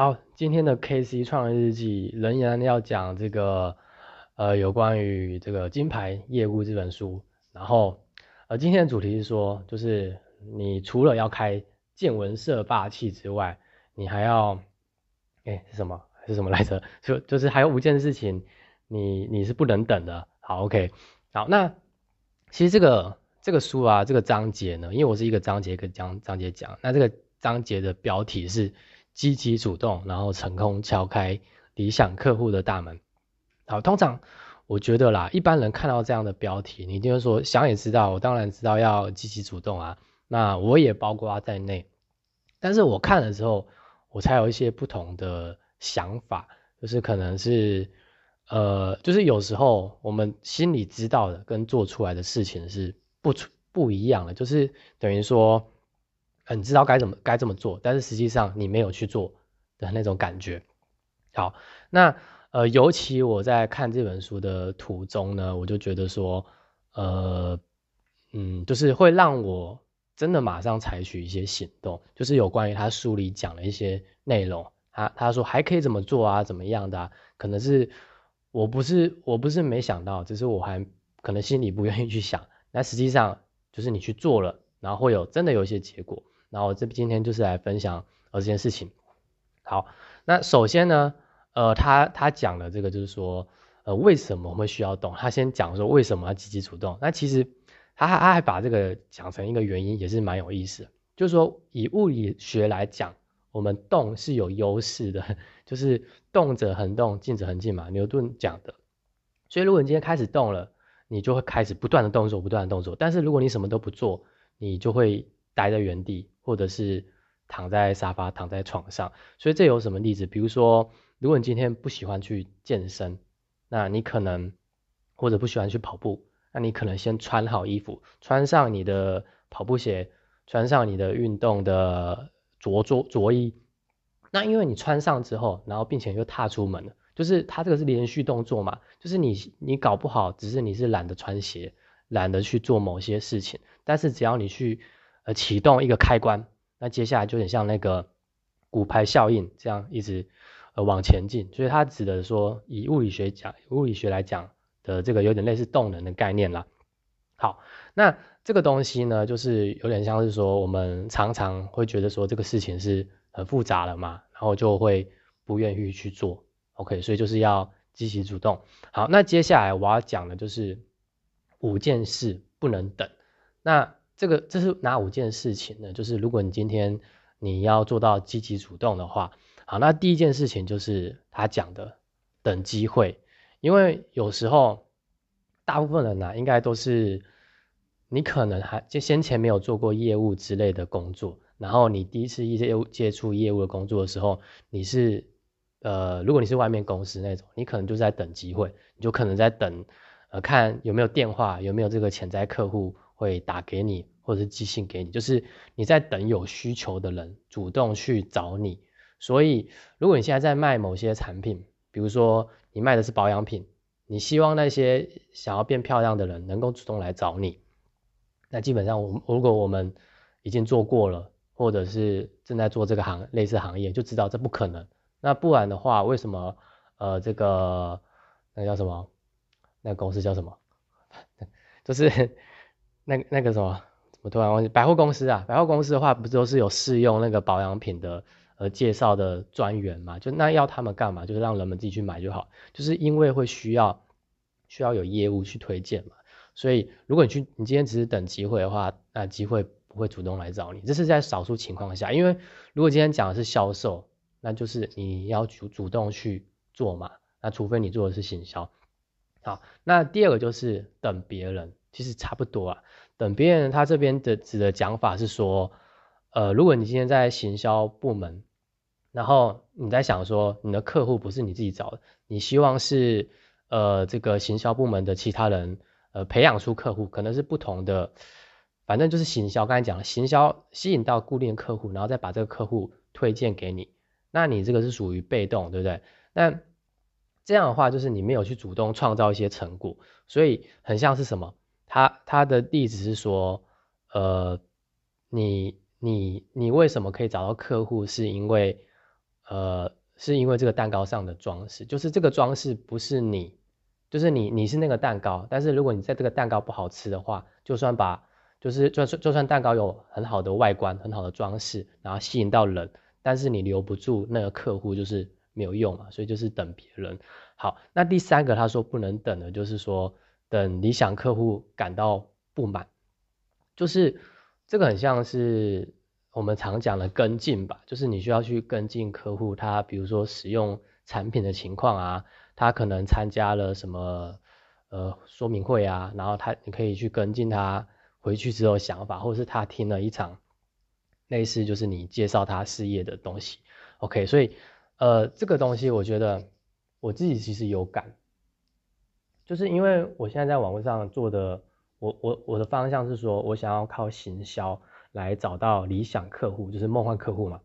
好，今天的 K C 创业日记仍然要讲这个呃有关于这个金牌业务这本书。然后呃今天的主题是说，就是你除了要开见闻色霸气之外，你还要哎是什么是什么来着？就就是还有五件事情，你你是不能等的。好，OK，好，那其实这个这个书啊，这个章节呢，因为我是一个章节一个章章节讲，那这个章节的标题是。积极主动，然后成功敲开理想客户的大门。好，通常我觉得啦，一般人看到这样的标题，你就是说想也知道，我当然知道要积极主动啊。那我也包括在内。但是我看了之后，我才有一些不同的想法，就是可能是呃，就是有时候我们心里知道的跟做出来的事情是不不一样的，就是等于说。你知道该怎么该怎么做，但是实际上你没有去做的那种感觉。好，那呃，尤其我在看这本书的途中呢，我就觉得说，呃，嗯，就是会让我真的马上采取一些行动，就是有关于他书里讲的一些内容。他他说还可以怎么做啊，怎么样的？可能是我不是我不是没想到，只是我还可能心里不愿意去想。那实际上就是你去做了，然后会有真的有一些结果。然后这今天就是来分享呃这件事情。好，那首先呢，呃，他他讲的这个就是说，呃，为什么我们需要动？他先讲说为什么要积极主动。那其实他还他还把这个讲成一个原因，也是蛮有意思。就是说以物理学来讲，我们动是有优势的，就是动者恒动，静者恒静嘛，牛顿讲的。所以如果你今天开始动了，你就会开始不断的动作，不断的动作。但是如果你什么都不做，你就会待在原地。或者是躺在沙发、躺在床上，所以这有什么例子？比如说，如果你今天不喜欢去健身，那你可能或者不喜欢去跑步，那你可能先穿好衣服，穿上你的跑步鞋，穿上你的运动的着着着衣。那因为你穿上之后，然后并且又踏出门了，就是它这个是连续动作嘛，就是你你搞不好只是你是懒得穿鞋，懒得去做某些事情，但是只要你去。呃，启动一个开关，那接下来就有点像那个骨牌效应，这样一直呃往前进。所以它指的说，以物理学讲，物理学来讲的这个有点类似动能的概念啦。好，那这个东西呢，就是有点像是说，我们常常会觉得说这个事情是很复杂了嘛，然后就会不愿意去做。OK，所以就是要积极主动。好，那接下来我要讲的就是五件事不能等。那这个这是哪五件事情呢？就是如果你今天你要做到积极主动的话，好，那第一件事情就是他讲的等机会，因为有时候大部分人呢，应该都是你可能还就先前没有做过业务之类的工作，然后你第一次业务接触业务的工作的时候，你是呃，如果你是外面公司那种，你可能就在等机会，你就可能在等呃，看有没有电话，有没有这个潜在客户。会打给你，或者是寄信给你，就是你在等有需求的人主动去找你。所以，如果你现在在卖某些产品，比如说你卖的是保养品，你希望那些想要变漂亮的人能够主动来找你，那基本上我如果我们已经做过了，或者是正在做这个行类似行业，就知道这不可能。那不然的话，为什么呃这个那叫什么？那公司叫什么？就是。那那个什么，怎么突然忘记？百货公司啊，百货公司的话，不都是有试用那个保养品的呃介绍的专员嘛？就那要他们干嘛？就是让人们自己去买就好。就是因为会需要需要有业务去推荐嘛，所以如果你去，你今天只是等机会的话，那机会不会主动来找你。这是在少数情况下，因为如果今天讲的是销售，那就是你要主主动去做嘛。那除非你做的是行销。好，那第二个就是等别人。其实差不多啊。等别人他这边的指的讲法是说，呃，如果你今天在行销部门，然后你在想说你的客户不是你自己找的，你希望是呃这个行销部门的其他人呃培养出客户，可能是不同的，反正就是行销。刚才讲了，行销吸引到固定客户，然后再把这个客户推荐给你，那你这个是属于被动，对不对？那这样的话就是你没有去主动创造一些成果，所以很像是什么？他他的例子是说，呃，你你你为什么可以找到客户？是因为，呃，是因为这个蛋糕上的装饰，就是这个装饰不是你，就是你你是那个蛋糕，但是如果你在这个蛋糕不好吃的话，就算把就是就算就算蛋糕有很好的外观、很好的装饰，然后吸引到人，但是你留不住那个客户，就是没有用嘛，所以就是等别人。好，那第三个他说不能等的，就是说等理想客户感到不满，就是这个很像是我们常讲的跟进吧，就是你需要去跟进客户，他比如说使用产品的情况啊，他可能参加了什么呃说明会啊，然后他你可以去跟进他。回去之后想法，或是他听了一场类似就是你介绍他事业的东西，OK，所以呃这个东西我觉得我自己其实有感，就是因为我现在在网络上做的，我我我的方向是说我想要靠行销来找到理想客户，就是梦幻客户嘛。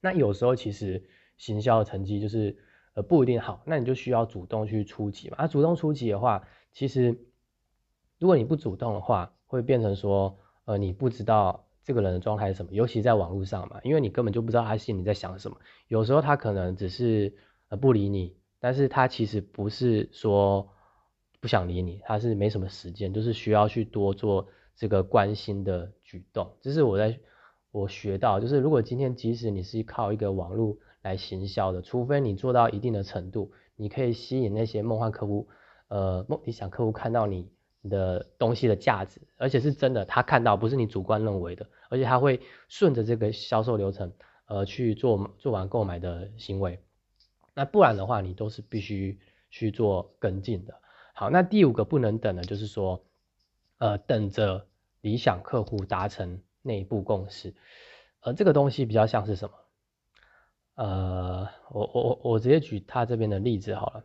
那有时候其实行销的成绩就是呃不一定好，那你就需要主动去出击嘛。啊，主动出击的话，其实如果你不主动的话，会变成说，呃，你不知道这个人的状态是什么，尤其在网络上嘛，因为你根本就不知道他心里在想什么。有时候他可能只是呃不理你，但是他其实不是说不想理你，他是没什么时间，就是需要去多做这个关心的举动。这是我在我学到，就是如果今天即使你是靠一个网络来行销的，除非你做到一定的程度，你可以吸引那些梦幻客户，呃，梦理想客户看到你。的东西的价值，而且是真的，他看到不是你主观认为的，而且他会顺着这个销售流程，呃，去做做完购买的行为。那不然的话，你都是必须去做跟进的。好，那第五个不能等的，就是说，呃，等着理想客户达成内部共识。呃，这个东西比较像是什么？呃，我我我我直接举他这边的例子好了。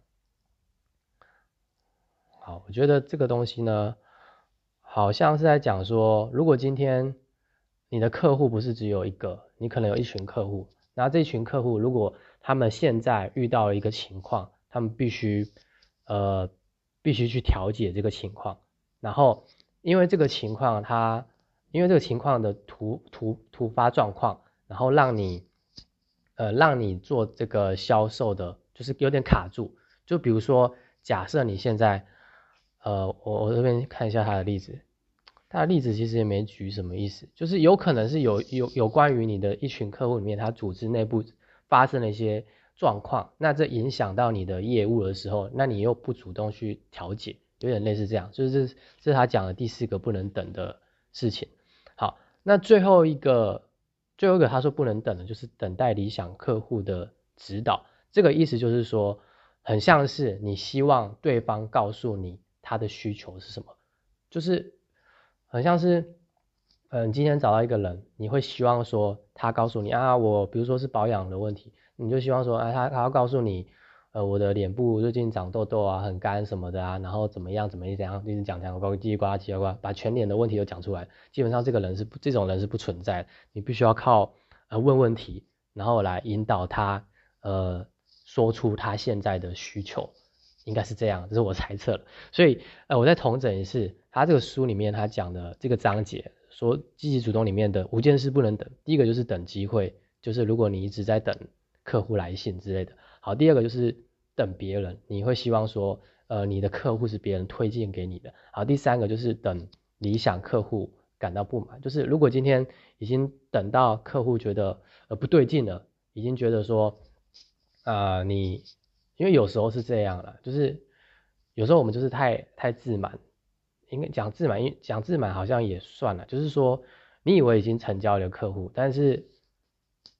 好，我觉得这个东西呢，好像是在讲说，如果今天你的客户不是只有一个，你可能有一群客户，那这群客户如果他们现在遇到了一个情况，他们必须呃必须去调解这个情况，然后因为这个情况它因为这个情况的突突突发状况，然后让你呃让你做这个销售的，就是有点卡住，就比如说假设你现在。呃，我我这边看一下他的例子，他的例子其实也没举什么意思，就是有可能是有有有关于你的一群客户里面，他组织内部发生了一些状况，那这影响到你的业务的时候，那你又不主动去调解，有点类似这样，就是这是他讲的第四个不能等的事情。好，那最后一个最后一个他说不能等的，就是等待理想客户的指导，这个意思就是说，很像是你希望对方告诉你。他的需求是什么？就是很像是，嗯，今天找到一个人，你会希望说他告诉你啊，我比如说是保养的问题，你就希望说，哎，他他要告诉你，呃，我的脸部最近长痘痘啊，很干什么的啊，然后怎么样怎么样怎样，一直讲讲，呱叽呱叽呱，把全脸的问题都讲出来。基本上这个人是这种人是不存在的，你必须要靠呃问问题，然后来引导他，呃，说出他现在的需求。应该是这样，这是我猜测的。所以，呃，我再重整一次，他这个书里面他讲的这个章节，说积极主动里面的五件事不能等。第一个就是等机会，就是如果你一直在等客户来信之类的。好，第二个就是等别人，你会希望说，呃，你的客户是别人推荐给你的。好，第三个就是等理想客户感到不满，就是如果今天已经等到客户觉得呃不对劲了，已经觉得说，啊，你。因为有时候是这样了，就是有时候我们就是太太自满，应该讲自满，因讲自满好像也算了，就是说你以为已经成交了客户，但是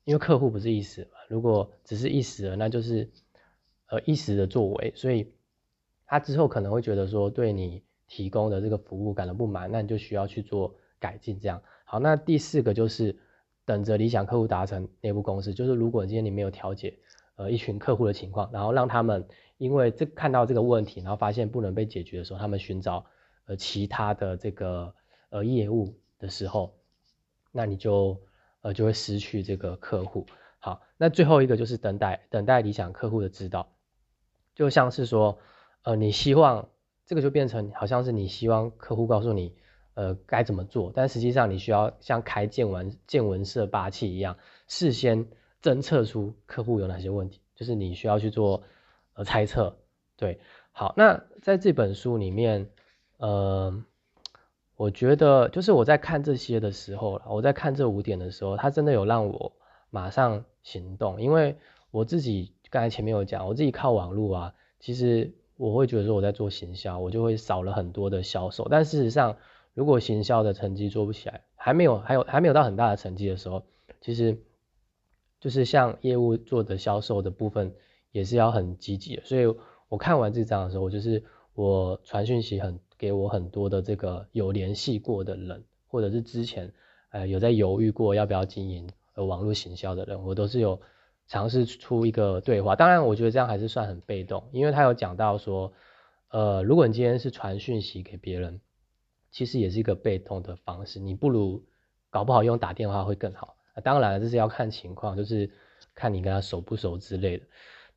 因为客户不是一时嘛，如果只是一时的，那就是呃一时的作为，所以他之后可能会觉得说对你提供的这个服务感到不满，那你就需要去做改进。这样好，那第四个就是等着理想客户达成内部共识，就是如果今天你没有调解。呃，一群客户的情况，然后让他们因为这看到这个问题，然后发现不能被解决的时候，他们寻找呃其他的这个呃业务的时候，那你就呃就会失去这个客户。好，那最后一个就是等待等待理想客户的指导，就像是说呃你希望这个就变成好像是你希望客户告诉你呃该怎么做，但实际上你需要像开见闻见闻色霸气一样，事先。侦测出客户有哪些问题，就是你需要去做呃猜测。对，好，那在这本书里面，呃，我觉得就是我在看这些的时候，我在看这五点的时候，它真的有让我马上行动，因为我自己刚才前面有讲，我自己靠网络啊，其实我会觉得说我在做行销，我就会少了很多的销售，但事实上，如果行销的成绩做不起来，还没有还有还没有到很大的成绩的时候，其实就是像业务做的销售的部分也是要很积极的，所以。我看完这张的时候，我就是我传讯息很给我很多的这个有联系过的人，或者是之前呃有在犹豫过要不要经营呃网络行销的人，我都是有尝试出一个对话。当然，我觉得这样还是算很被动，因为他有讲到说，呃，如果你今天是传讯息给别人，其实也是一个被动的方式，你不如搞不好用打电话会更好。当然，这是要看情况，就是看你跟他熟不熟之类的。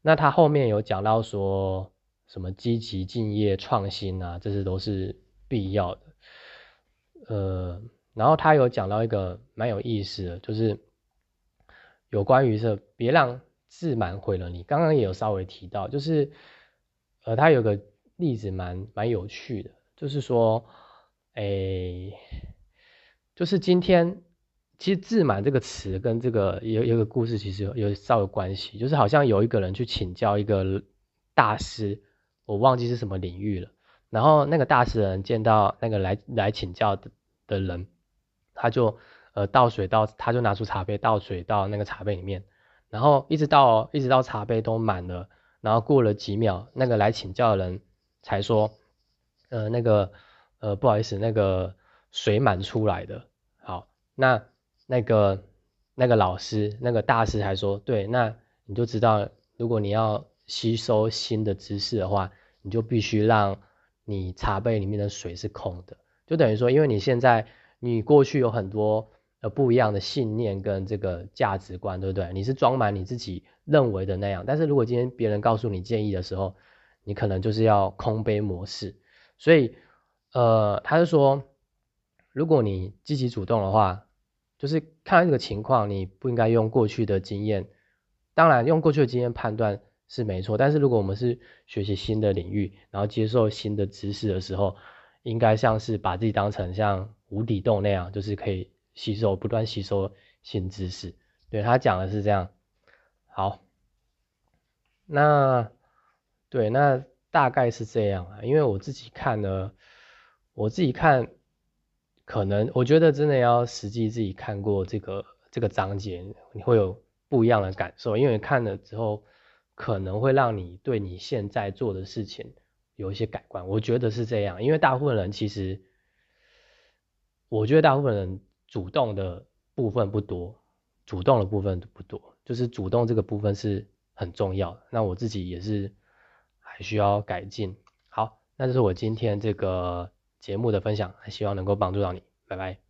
那他后面有讲到说什么积极敬业创新啊，这些都是必要的。呃，然后他有讲到一个蛮有意思的，就是有关于是别让自满毁了你。刚刚也有稍微提到，就是呃，他有个例子蛮蛮有趣的，就是说，哎，就是今天。其实“自满”这个词跟这个有有个故事，其实有有稍微关系，就是好像有一个人去请教一个大师，我忘记是什么领域了。然后那个大师人见到那个来来请教的的人，他就呃倒水到，他就拿出茶杯倒水到那个茶杯里面，然后一直到一直到茶杯都满了，然后过了几秒，那个来请教的人才说，呃那个呃不好意思，那个水满出来的。好，那。那个那个老师，那个大师还说，对，那你就知道，如果你要吸收新的知识的话，你就必须让你茶杯里面的水是空的，就等于说，因为你现在你过去有很多呃不一样的信念跟这个价值观，对不对？你是装满你自己认为的那样，但是如果今天别人告诉你建议的时候，你可能就是要空杯模式，所以呃，他就说，如果你积极主动的话。就是看这个情况，你不应该用过去的经验。当然，用过去的经验判断是没错，但是如果我们是学习新的领域，然后接受新的知识的时候，应该像是把自己当成像无底洞那样，就是可以吸收、不断吸收新知识。对他讲的是这样。好，那对，那大概是这样啊。因为我自己看呢，我自己看。可能我觉得真的要实际自己看过这个这个章节，你会有不一样的感受，因为看了之后可能会让你对你现在做的事情有一些改观。我觉得是这样，因为大部分人其实，我觉得大部分人主动的部分不多，主动的部分不多，就是主动这个部分是很重要的。那我自己也是还需要改进。好，那这是我今天这个。节目的分享，还希望能够帮助到你，拜拜。